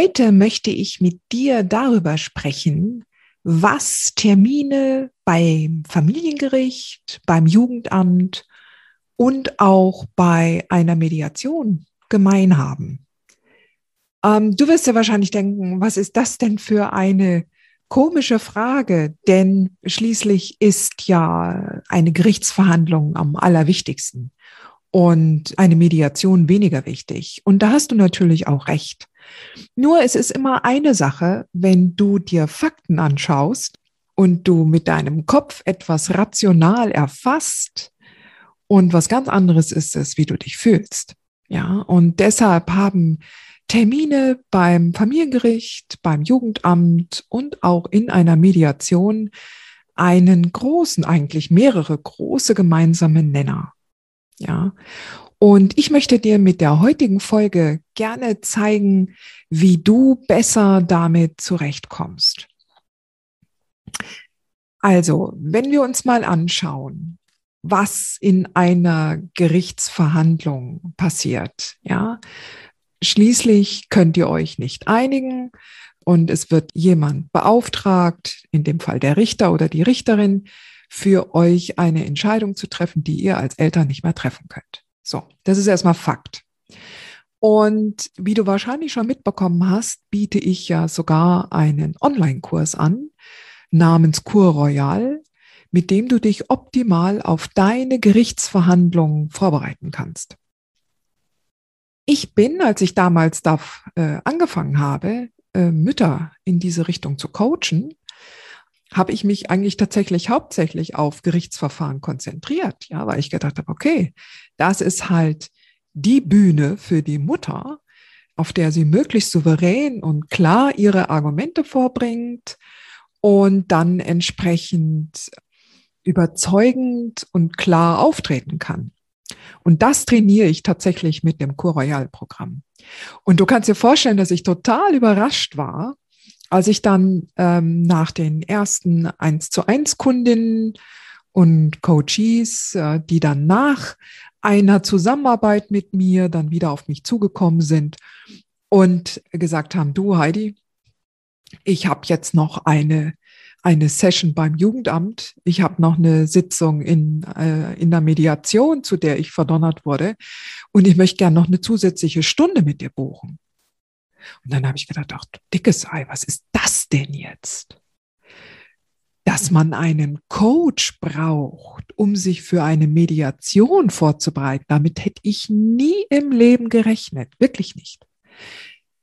Heute möchte ich mit dir darüber sprechen, was Termine beim Familiengericht, beim Jugendamt und auch bei einer Mediation gemein haben. Ähm, du wirst ja wahrscheinlich denken, was ist das denn für eine komische Frage? Denn schließlich ist ja eine Gerichtsverhandlung am allerwichtigsten und eine Mediation weniger wichtig. Und da hast du natürlich auch recht. Nur es ist immer eine Sache, wenn du dir Fakten anschaust und du mit deinem Kopf etwas rational erfasst und was ganz anderes ist es, wie du dich fühlst. Ja, und deshalb haben Termine beim Familiengericht, beim Jugendamt und auch in einer Mediation einen großen, eigentlich mehrere große gemeinsame Nenner. Ja. Und ich möchte dir mit der heutigen Folge gerne zeigen, wie du besser damit zurechtkommst. Also, wenn wir uns mal anschauen, was in einer Gerichtsverhandlung passiert, ja, schließlich könnt ihr euch nicht einigen und es wird jemand beauftragt, in dem Fall der Richter oder die Richterin, für euch eine Entscheidung zu treffen, die ihr als Eltern nicht mehr treffen könnt. So, das ist erstmal Fakt. Und wie du wahrscheinlich schon mitbekommen hast, biete ich ja sogar einen Online-Kurs an namens Kur Royal, mit dem du dich optimal auf deine Gerichtsverhandlungen vorbereiten kannst. Ich bin, als ich damals da äh, angefangen habe, äh, Mütter in diese Richtung zu coachen, habe ich mich eigentlich tatsächlich hauptsächlich auf Gerichtsverfahren konzentriert, ja, weil ich gedacht habe, okay, das ist halt die Bühne für die Mutter, auf der sie möglichst souverän und klar ihre Argumente vorbringt und dann entsprechend überzeugend und klar auftreten kann. Und das trainiere ich tatsächlich mit dem Cour Royal Programm. Und du kannst dir vorstellen, dass ich total überrascht war, als ich dann ähm, nach den ersten 1 zu 1 Kundinnen und Coaches, äh, die dann nach einer Zusammenarbeit mit mir dann wieder auf mich zugekommen sind und gesagt haben, du Heidi, ich habe jetzt noch eine eine Session beim Jugendamt. Ich habe noch eine Sitzung in, äh, in der Mediation, zu der ich verdonnert wurde. Und ich möchte gerne noch eine zusätzliche Stunde mit dir buchen. Und dann habe ich gedacht, ach, dickes Ei, was ist das denn jetzt? Dass man einen Coach braucht, um sich für eine Mediation vorzubereiten, damit hätte ich nie im Leben gerechnet, wirklich nicht.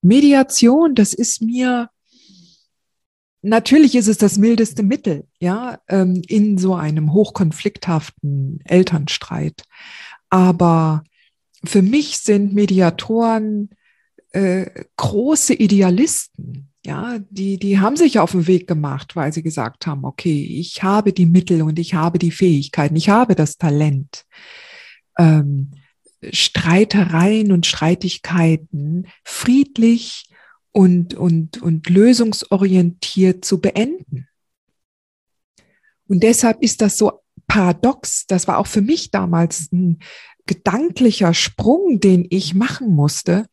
Mediation, das ist mir, natürlich ist es das mildeste Mittel, ja, ähm, in so einem hochkonflikthaften Elternstreit. Aber für mich sind Mediatoren äh, große Idealisten, ja, die, die haben sich auf den Weg gemacht, weil sie gesagt haben, okay, ich habe die Mittel und ich habe die Fähigkeiten, ich habe das Talent, ähm, Streitereien und Streitigkeiten friedlich und, und, und lösungsorientiert zu beenden. Und deshalb ist das so paradox. Das war auch für mich damals ein gedanklicher Sprung, den ich machen musste,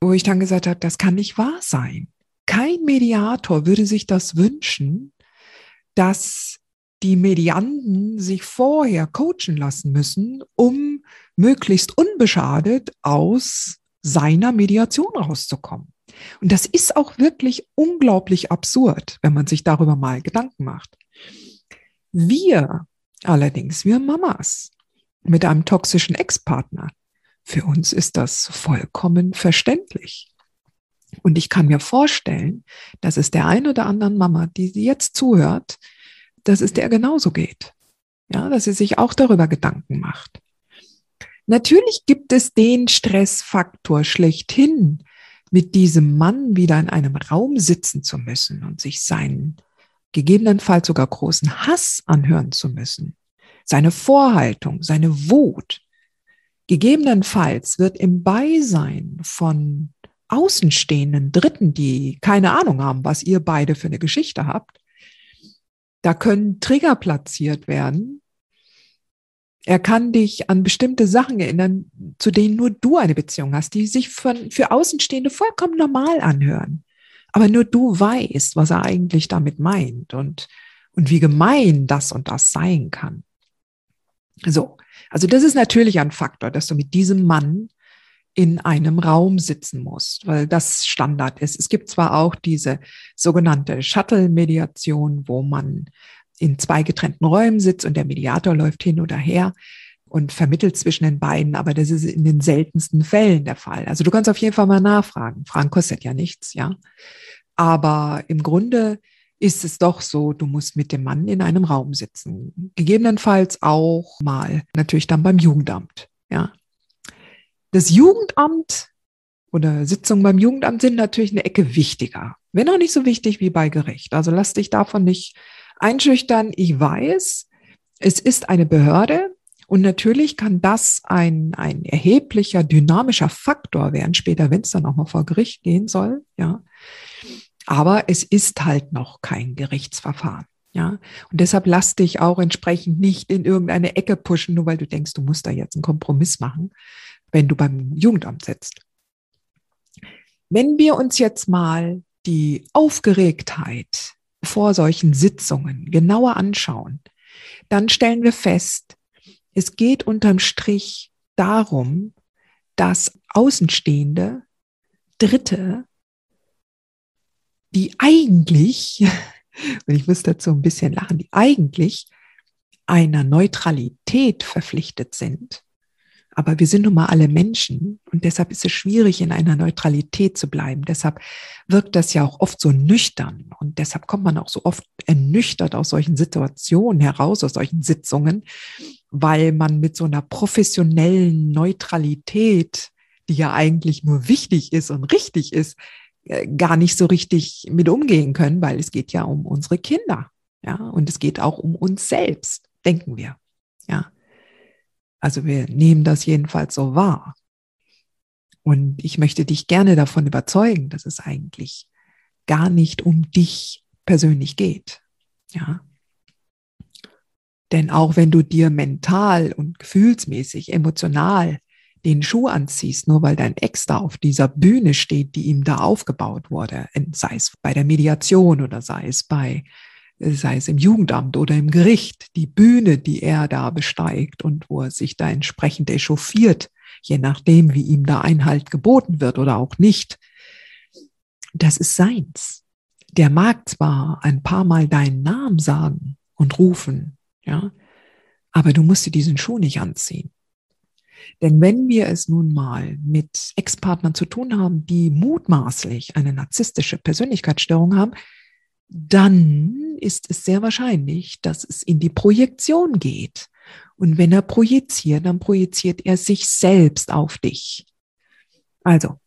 wo ich dann gesagt habe, das kann nicht wahr sein. Kein Mediator würde sich das wünschen, dass die Medianten sich vorher coachen lassen müssen, um möglichst unbeschadet aus seiner Mediation rauszukommen. Und das ist auch wirklich unglaublich absurd, wenn man sich darüber mal Gedanken macht. Wir allerdings, wir Mamas mit einem toxischen Ex-Partner, für uns ist das vollkommen verständlich. Und ich kann mir vorstellen, dass es der ein oder anderen Mama, die sie jetzt zuhört, dass es der genauso geht. Ja, dass sie sich auch darüber Gedanken macht. Natürlich gibt es den Stressfaktor schlechthin, mit diesem Mann wieder in einem Raum sitzen zu müssen und sich seinen gegebenenfalls sogar großen Hass anhören zu müssen, seine Vorhaltung, seine Wut. Gegebenenfalls wird im Beisein von außenstehenden Dritten, die keine Ahnung haben, was ihr beide für eine Geschichte habt, da können Trigger platziert werden. Er kann dich an bestimmte Sachen erinnern, zu denen nur du eine Beziehung hast, die sich von, für Außenstehende vollkommen normal anhören. Aber nur du weißt, was er eigentlich damit meint und, und wie gemein das und das sein kann. So. Also das ist natürlich ein Faktor, dass du mit diesem Mann in einem Raum sitzen musst, weil das Standard ist. Es gibt zwar auch diese sogenannte Shuttle-Mediation, wo man in zwei getrennten Räumen sitzt und der Mediator läuft hin oder her und vermittelt zwischen den beiden, aber das ist in den seltensten Fällen der Fall. Also du kannst auf jeden Fall mal nachfragen. Fragen kostet ja nichts, ja. Aber im Grunde ist es doch so, du musst mit dem Mann in einem Raum sitzen. Gegebenenfalls auch mal natürlich dann beim Jugendamt, ja. Das Jugendamt oder Sitzungen beim Jugendamt sind natürlich eine Ecke wichtiger, wenn auch nicht so wichtig wie bei Gericht. Also lass dich davon nicht einschüchtern. Ich weiß, es ist eine Behörde und natürlich kann das ein, ein erheblicher dynamischer Faktor werden, später, wenn es dann auch mal vor Gericht gehen soll, ja. Aber es ist halt noch kein Gerichtsverfahren. Ja, und deshalb lass dich auch entsprechend nicht in irgendeine Ecke pushen, nur weil du denkst, du musst da jetzt einen Kompromiss machen, wenn du beim Jugendamt sitzt. Wenn wir uns jetzt mal die Aufgeregtheit vor solchen Sitzungen genauer anschauen, dann stellen wir fest, es geht unterm Strich darum, dass Außenstehende, Dritte, die eigentlich, und ich muss dazu ein bisschen lachen, die eigentlich einer Neutralität verpflichtet sind, aber wir sind nun mal alle Menschen und deshalb ist es schwierig, in einer Neutralität zu bleiben. Deshalb wirkt das ja auch oft so nüchtern und deshalb kommt man auch so oft ernüchtert aus solchen Situationen heraus, aus solchen Sitzungen, weil man mit so einer professionellen Neutralität, die ja eigentlich nur wichtig ist und richtig ist, gar nicht so richtig mit umgehen können, weil es geht ja um unsere Kinder. Ja, und es geht auch um uns selbst, denken wir. Ja. Also wir nehmen das jedenfalls so wahr. Und ich möchte dich gerne davon überzeugen, dass es eigentlich gar nicht um dich persönlich geht. Ja. Denn auch wenn du dir mental und gefühlsmäßig, emotional den Schuh anziehst, nur weil dein Ex da auf dieser Bühne steht, die ihm da aufgebaut wurde, sei es bei der Mediation oder sei es bei sei es im Jugendamt oder im Gericht, die Bühne, die er da besteigt und wo er sich da entsprechend echauffiert, je nachdem, wie ihm da Einhalt geboten wird oder auch nicht, das ist seins. Der mag zwar ein paar Mal deinen Namen sagen und rufen, ja, aber du musst dir diesen Schuh nicht anziehen. Denn wenn wir es nun mal mit Ex-Partnern zu tun haben, die mutmaßlich eine narzisstische Persönlichkeitsstörung haben, dann ist es sehr wahrscheinlich, dass es in die Projektion geht. Und wenn er projiziert, dann projiziert er sich selbst auf dich. Also,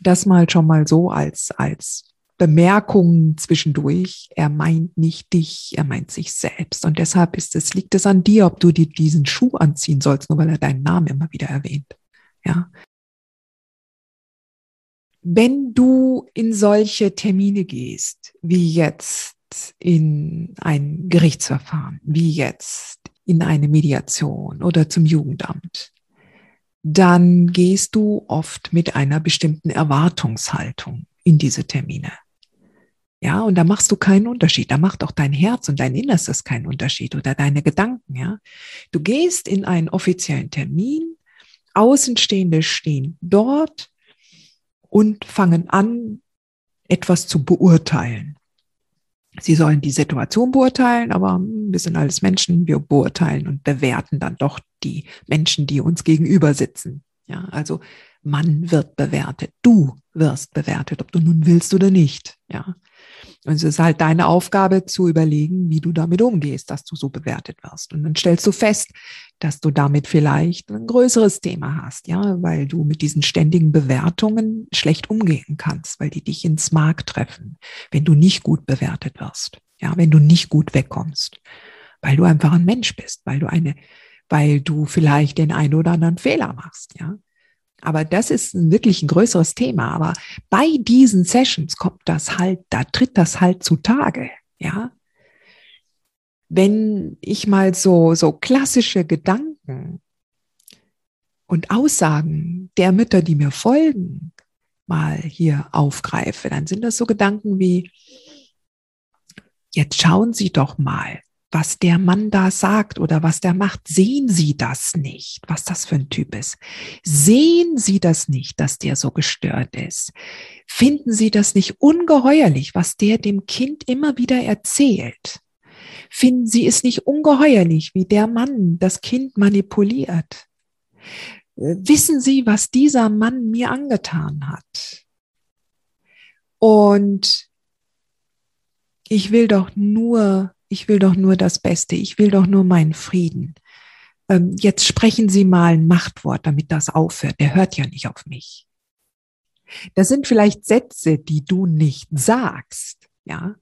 das mal schon mal so als, als Bemerkung zwischendurch. Er meint nicht dich, er meint sich selbst. Und deshalb ist es, liegt es an dir, ob du dir diesen Schuh anziehen sollst, nur weil er deinen Namen immer wieder erwähnt. Ja. Wenn du in solche Termine gehst, wie jetzt in ein Gerichtsverfahren, wie jetzt in eine Mediation oder zum Jugendamt, dann gehst du oft mit einer bestimmten Erwartungshaltung in diese Termine. Ja, und da machst du keinen Unterschied. Da macht auch dein Herz und dein Innerstes keinen Unterschied oder deine Gedanken, ja. Du gehst in einen offiziellen Termin, Außenstehende stehen dort und fangen an, etwas zu beurteilen. Sie sollen die Situation beurteilen, aber wir sind alles Menschen, wir beurteilen und bewerten dann doch die Menschen, die uns gegenüber sitzen. Ja, also man wird bewertet. Du wirst bewertet, ob du nun willst oder nicht. Ja. Und es ist halt deine Aufgabe zu überlegen, wie du damit umgehst, dass du so bewertet wirst. Und dann stellst du fest, dass du damit vielleicht ein größeres Thema hast, ja, weil du mit diesen ständigen Bewertungen schlecht umgehen kannst, weil die dich ins Mark treffen, wenn du nicht gut bewertet wirst, ja, wenn du nicht gut wegkommst, weil du einfach ein Mensch bist, weil du eine, weil du vielleicht den einen oder anderen Fehler machst, ja. Aber das ist wirklich ein größeres Thema. Aber bei diesen Sessions kommt das halt, da tritt das halt zutage, ja. Wenn ich mal so, so klassische Gedanken und Aussagen der Mütter, die mir folgen, mal hier aufgreife, dann sind das so Gedanken wie, jetzt schauen Sie doch mal, was der Mann da sagt oder was der macht, sehen Sie das nicht, was das für ein Typ ist. Sehen Sie das nicht, dass der so gestört ist. Finden Sie das nicht ungeheuerlich, was der dem Kind immer wieder erzählt. Finden Sie es nicht ungeheuerlich, wie der Mann das Kind manipuliert. Wissen Sie, was dieser Mann mir angetan hat? Und ich will doch nur ich will doch nur das Beste, ich will doch nur meinen Frieden. Ähm, jetzt sprechen Sie mal ein Machtwort, damit das aufhört. Der hört ja nicht auf mich. Das sind vielleicht Sätze, die du nicht sagst, ja.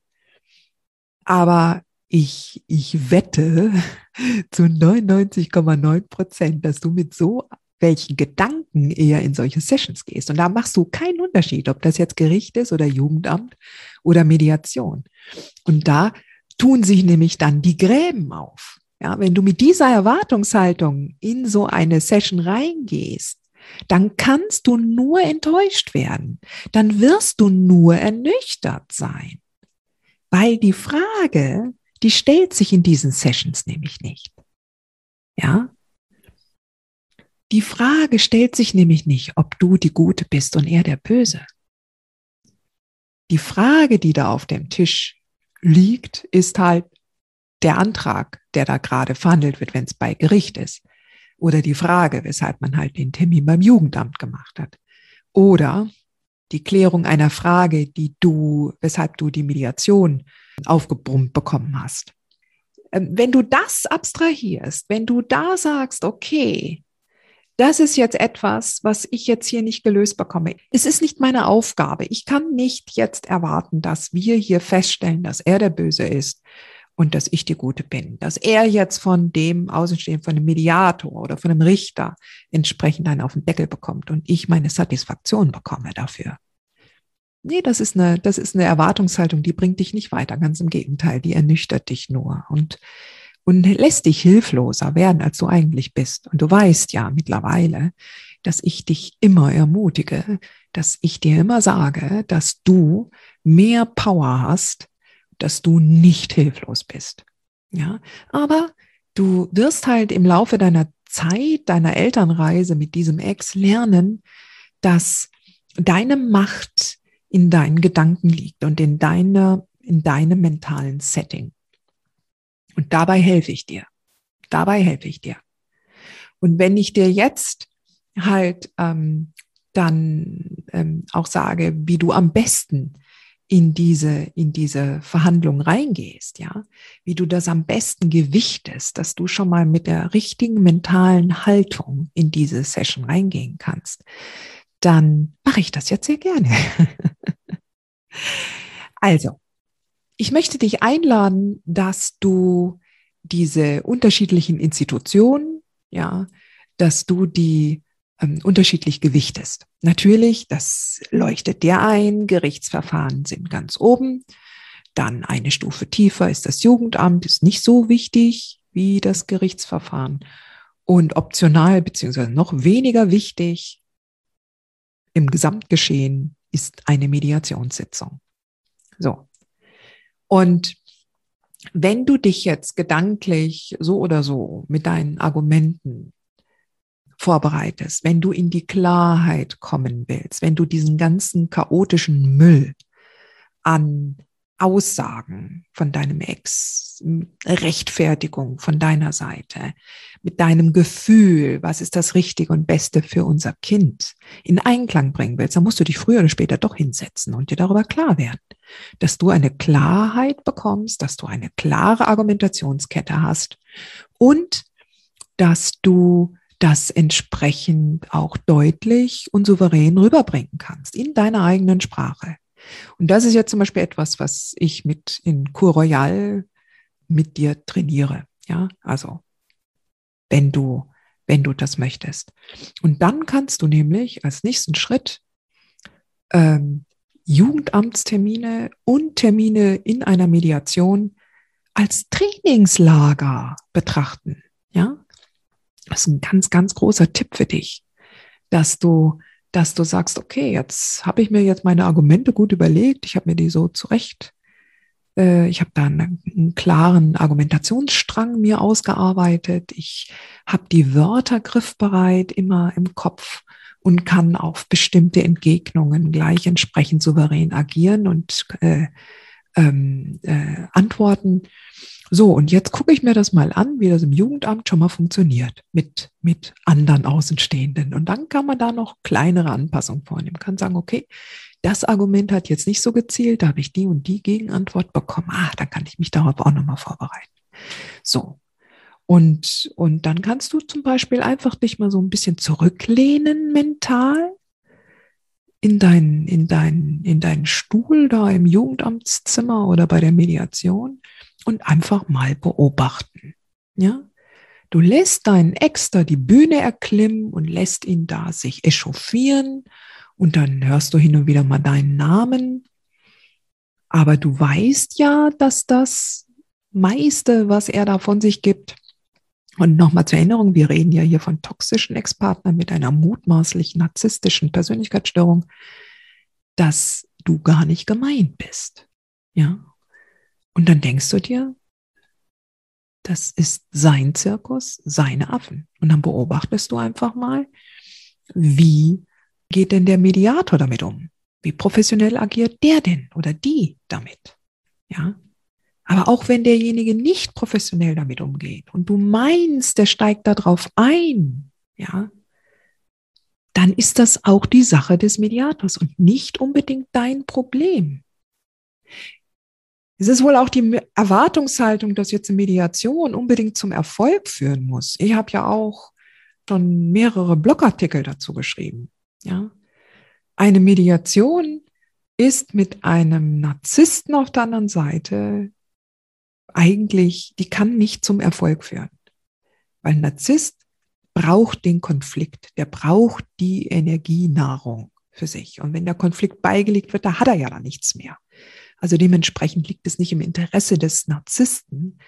Aber ich, ich wette zu 99,9 Prozent, dass du mit so welchen Gedanken eher in solche Sessions gehst. Und da machst du keinen Unterschied, ob das jetzt Gericht ist oder Jugendamt oder Mediation. Und da tun sich nämlich dann die Gräben auf. Ja, wenn du mit dieser Erwartungshaltung in so eine Session reingehst, dann kannst du nur enttäuscht werden. Dann wirst du nur ernüchtert sein. Weil die Frage, die stellt sich in diesen Sessions nämlich nicht. Ja? Die Frage stellt sich nämlich nicht, ob du die Gute bist und er der Böse. Die Frage, die da auf dem Tisch liegt, ist halt der Antrag, der da gerade verhandelt wird, wenn es bei Gericht ist. Oder die Frage, weshalb man halt den Termin beim Jugendamt gemacht hat. Oder die Klärung einer Frage, die du, weshalb du die Mediation aufgebrummt bekommen hast. Ähm, wenn du das abstrahierst, wenn du da sagst, okay, das ist jetzt etwas, was ich jetzt hier nicht gelöst bekomme. Es ist nicht meine Aufgabe. Ich kann nicht jetzt erwarten, dass wir hier feststellen, dass er der Böse ist und dass ich die Gute bin. Dass er jetzt von dem Außenstehenden, von dem Mediator oder von dem Richter entsprechend einen auf den Deckel bekommt und ich meine Satisfaktion bekomme dafür. Nee, das ist eine, das ist eine Erwartungshaltung, die bringt dich nicht weiter. Ganz im Gegenteil, die ernüchtert dich nur. Und und lässt dich hilfloser werden, als du eigentlich bist. Und du weißt ja mittlerweile, dass ich dich immer ermutige, dass ich dir immer sage, dass du mehr Power hast, dass du nicht hilflos bist. Ja, aber du wirst halt im Laufe deiner Zeit, deiner Elternreise mit diesem Ex lernen, dass deine Macht in deinen Gedanken liegt und in deiner, in deinem mentalen Setting. Und dabei helfe ich dir. Dabei helfe ich dir. Und wenn ich dir jetzt halt ähm, dann ähm, auch sage, wie du am besten in diese, in diese Verhandlung reingehst, ja, wie du das am besten gewichtest, dass du schon mal mit der richtigen mentalen Haltung in diese Session reingehen kannst, dann mache ich das jetzt sehr gerne. also, ich möchte dich einladen, dass du diese unterschiedlichen Institutionen, ja, dass du die ähm, unterschiedlich gewichtest. Natürlich, das leuchtet dir ein, Gerichtsverfahren sind ganz oben. Dann eine Stufe tiefer ist das Jugendamt, ist nicht so wichtig wie das Gerichtsverfahren. Und optional beziehungsweise noch weniger wichtig im Gesamtgeschehen ist eine Mediationssitzung. So, und wenn du dich jetzt gedanklich so oder so mit deinen Argumenten vorbereitest, wenn du in die Klarheit kommen willst, wenn du diesen ganzen chaotischen Müll an Aussagen von deinem Ex, Rechtfertigung von deiner Seite, mit deinem Gefühl, was ist das Richtige und Beste für unser Kind, in Einklang bringen willst, dann musst du dich früher oder später doch hinsetzen und dir darüber klar werden, dass du eine Klarheit bekommst, dass du eine klare Argumentationskette hast und dass du das entsprechend auch deutlich und souverän rüberbringen kannst in deiner eigenen Sprache. Und das ist jetzt zum Beispiel etwas, was ich mit in Cour Royal mit dir trainiere. Ja, also wenn du, wenn du das möchtest. Und dann kannst du nämlich als nächsten Schritt ähm, Jugendamtstermine und Termine in einer Mediation als Trainingslager betrachten. Ja, das ist ein ganz, ganz großer Tipp für dich, dass du dass du sagst, okay, jetzt habe ich mir jetzt meine Argumente gut überlegt, ich habe mir die so zurecht, äh, ich habe da einen, einen, klaren Argumentationsstrang mir ausgearbeitet, ich habe die Wörter griffbereit immer im Kopf und kann auf bestimmte Entgegnungen gleich entsprechend souverän agieren und äh, ähm, äh, antworten. So, und jetzt gucke ich mir das mal an, wie das im Jugendamt schon mal funktioniert mit, mit anderen Außenstehenden. Und dann kann man da noch kleinere Anpassungen vornehmen. Kann sagen, okay, das Argument hat jetzt nicht so gezielt, da habe ich die und die Gegenantwort bekommen. Ah, dann kann ich mich darauf auch nochmal vorbereiten. So. Und, und dann kannst du zum Beispiel einfach dich mal so ein bisschen zurücklehnen mental in deinen, in deinen, in deinen Stuhl da im Jugendamtszimmer oder bei der Mediation und einfach mal beobachten. Ja? Du lässt deinen Ex da die Bühne erklimmen und lässt ihn da sich echauffieren und dann hörst du hin und wieder mal deinen Namen. Aber du weißt ja, dass das meiste, was er da von sich gibt, und nochmal zur Erinnerung, wir reden ja hier von toxischen Ex-Partnern mit einer mutmaßlich narzisstischen Persönlichkeitsstörung, dass du gar nicht gemeint bist. Ja, und dann denkst du dir, das ist sein Zirkus, seine Affen. Und dann beobachtest du einfach mal, wie geht denn der Mediator damit um? Wie professionell agiert der denn oder die damit? Ja. Aber auch wenn derjenige nicht professionell damit umgeht und du meinst, der steigt da drauf ein, ja, dann ist das auch die Sache des Mediators und nicht unbedingt dein Problem. Es ist wohl auch die Erwartungshaltung, dass jetzt eine Mediation unbedingt zum Erfolg führen muss. Ich habe ja auch schon mehrere Blogartikel dazu geschrieben. Ja, eine Mediation ist mit einem Narzissten auf der anderen Seite eigentlich, die kann nicht zum Erfolg führen. Weil ein Narzisst braucht den Konflikt, der braucht die Energienahrung für sich. Und wenn der Konflikt beigelegt wird, da hat er ja dann nichts mehr. Also dementsprechend liegt es nicht im Interesse des Narzissten,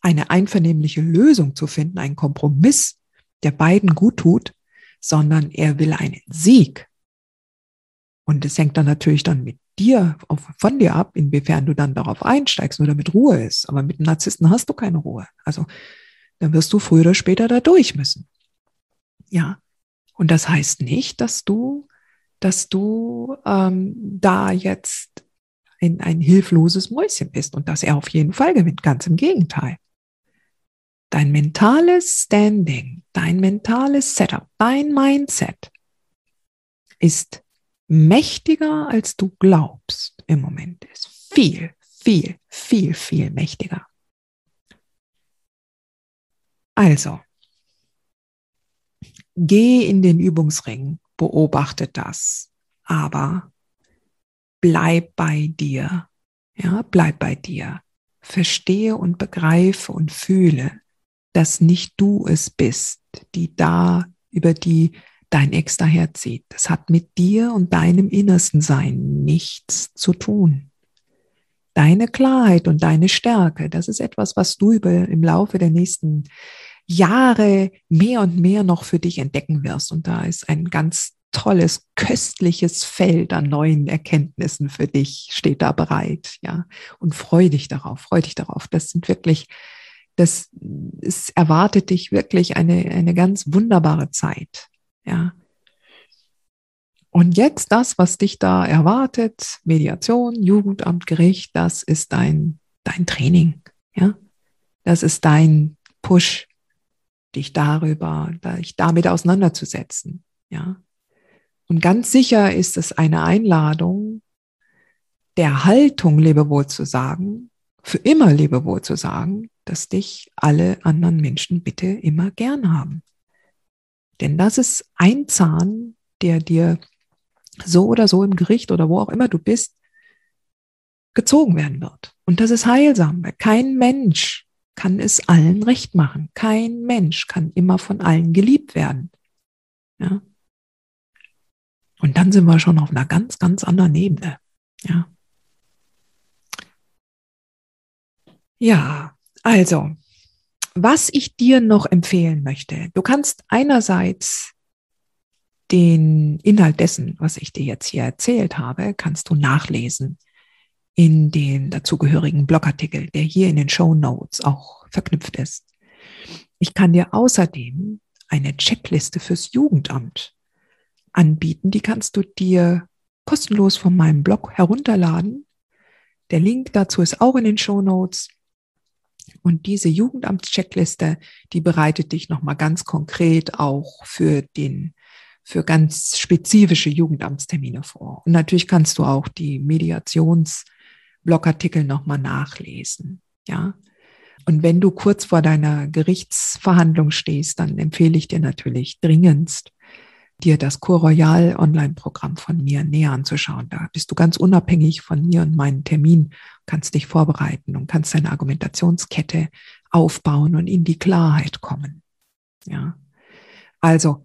eine einvernehmliche Lösung zu finden, einen Kompromiss, der beiden gut tut, sondern er will einen Sieg. Und es hängt dann natürlich dann mit dir, von dir ab, inwiefern du dann darauf einsteigst oder mit Ruhe ist. Aber mit dem Narzissten hast du keine Ruhe. Also dann wirst du früher oder später da durch müssen. Ja. Und das heißt nicht, dass du, dass du ähm, da jetzt ein, ein hilfloses Mäuschen bist und dass er auf jeden Fall gewinnt. Ganz im Gegenteil. Dein mentales Standing, dein mentales Setup, dein Mindset ist mächtiger, als du glaubst im Moment. Ist viel, viel, viel, viel mächtiger. Also, geh in den Übungsring, beobachte das, aber bleib bei dir. Ja, bleib bei dir. Verstehe und begreife und fühle, dass nicht du es bist, die da über die dein Ex daherzieht. Das hat mit dir und deinem innersten Sein nichts zu tun. Deine Klarheit und deine Stärke, das ist etwas, was du über, im Laufe der nächsten Jahre mehr und mehr noch für dich entdecken wirst. Und da ist ein ganz tolles, köstliches Feld an neuen Erkenntnissen für dich steht da bereit, ja. Und freu dich darauf, freu dich darauf. Das sind wirklich, das, es erwartet dich wirklich eine, eine ganz wunderbare Zeit, ja. Und jetzt das, was dich da erwartet, Mediation, Jugendamt, Gericht, das ist dein, dein Training. Ja, das ist dein Push, dich darüber, dich damit auseinanderzusetzen. Ja, und ganz sicher ist es eine Einladung, der Haltung Lebewohl zu sagen, für immer Lebewohl zu sagen, dass dich alle anderen Menschen bitte immer gern haben. Denn das ist ein Zahn, der dir so oder so im Gericht oder wo auch immer du bist, gezogen werden wird. Und das ist heilsam, weil kein Mensch kann es allen recht machen. Kein Mensch kann immer von allen geliebt werden. Ja. Und dann sind wir schon auf einer ganz, ganz anderen Ebene. Ja. Ja, also, was ich dir noch empfehlen möchte, du kannst einerseits den Inhalt dessen, was ich dir jetzt hier erzählt habe, kannst du nachlesen in den dazugehörigen Blogartikel, der hier in den Show Notes auch verknüpft ist. Ich kann dir außerdem eine Checkliste fürs Jugendamt anbieten. Die kannst du dir kostenlos von meinem Blog herunterladen. Der Link dazu ist auch in den Show Notes. Und diese Jugendamtscheckliste, die bereitet dich nochmal ganz konkret auch für den, für ganz spezifische Jugendamtstermine vor. Und natürlich kannst du auch die Mediationsblogartikel nochmal nachlesen. Ja. Und wenn du kurz vor deiner Gerichtsverhandlung stehst, dann empfehle ich dir natürlich dringendst, dir das Cour Royal Online-Programm von mir näher anzuschauen. Da bist du ganz unabhängig von mir und meinen Termin, kannst dich vorbereiten und kannst deine Argumentationskette aufbauen und in die Klarheit kommen. Ja. Also,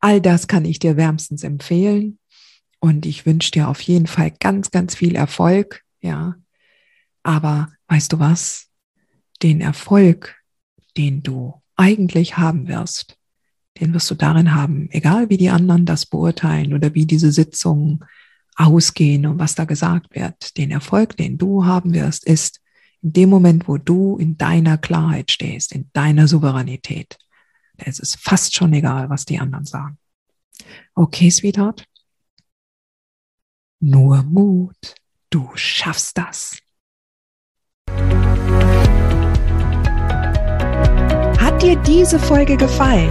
all das kann ich dir wärmstens empfehlen und ich wünsche dir auf jeden Fall ganz, ganz viel Erfolg. Ja. Aber weißt du was? Den Erfolg, den du eigentlich haben wirst, den wirst du darin haben, egal wie die anderen das beurteilen oder wie diese Sitzungen ausgehen und was da gesagt wird. Den Erfolg, den du haben wirst, ist in dem Moment, wo du in deiner Klarheit stehst, in deiner Souveränität. Da ist es fast schon egal, was die anderen sagen. Okay, Sweetheart? Nur Mut. Du schaffst das. dir diese Folge gefallen,